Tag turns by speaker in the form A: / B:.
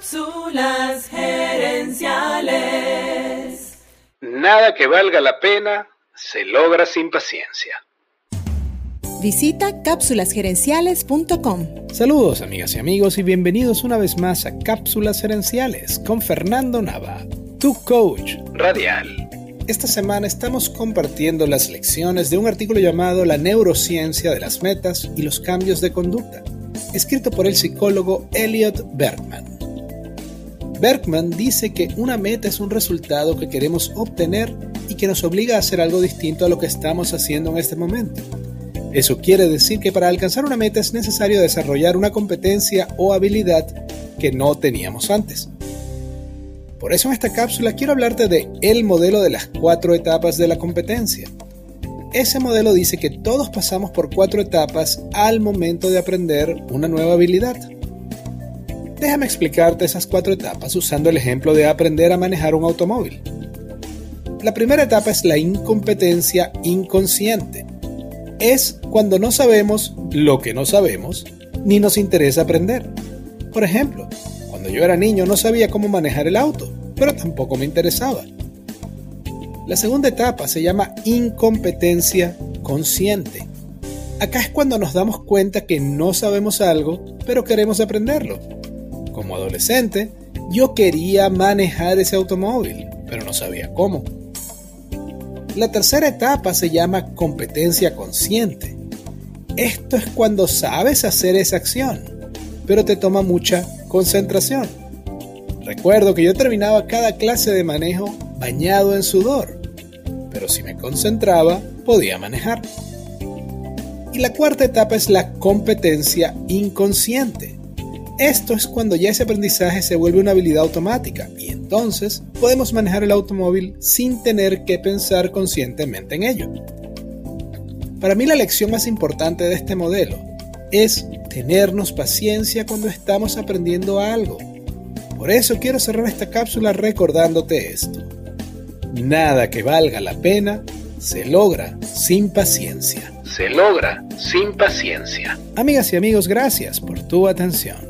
A: Cápsulas gerenciales.
B: Nada que valga la pena se logra sin paciencia.
C: Visita cápsulasgerenciales.com.
D: Saludos amigas y amigos y bienvenidos una vez más a Cápsulas Gerenciales con Fernando Nava, tu coach
B: Radial.
D: Esta semana estamos compartiendo las lecciones de un artículo llamado La neurociencia de las metas y los cambios de conducta, escrito por el psicólogo Elliot Bergman. Bergman dice que una meta es un resultado que queremos obtener y que nos obliga a hacer algo distinto a lo que estamos haciendo en este momento. Eso quiere decir que para alcanzar una meta es necesario desarrollar una competencia o habilidad que no teníamos antes. Por eso en esta cápsula quiero hablarte de el modelo de las cuatro etapas de la competencia. Ese modelo dice que todos pasamos por cuatro etapas al momento de aprender una nueva habilidad. Déjame explicarte esas cuatro etapas usando el ejemplo de aprender a manejar un automóvil. La primera etapa es la incompetencia inconsciente es cuando no sabemos lo que no sabemos, ni nos interesa aprender. Por ejemplo, cuando yo era niño no sabía cómo manejar el auto, pero tampoco me interesaba. La segunda etapa se llama incompetencia consciente. Acá es cuando nos damos cuenta que no sabemos algo, pero queremos aprenderlo. Como adolescente, yo quería manejar ese automóvil, pero no sabía cómo. La tercera etapa se llama competencia consciente. Esto es cuando sabes hacer esa acción, pero te toma mucha concentración. Recuerdo que yo terminaba cada clase de manejo bañado en sudor, pero si me concentraba podía manejar. Y la cuarta etapa es la competencia inconsciente. Esto es cuando ya ese aprendizaje se vuelve una habilidad automática y entonces podemos manejar el automóvil sin tener que pensar conscientemente en ello. Para mí la lección más importante de este modelo es tenernos paciencia cuando estamos aprendiendo algo. Por eso quiero cerrar esta cápsula recordándote esto. Nada que valga la pena se logra sin paciencia.
B: Se logra sin paciencia.
D: Amigas y amigos, gracias por tu atención.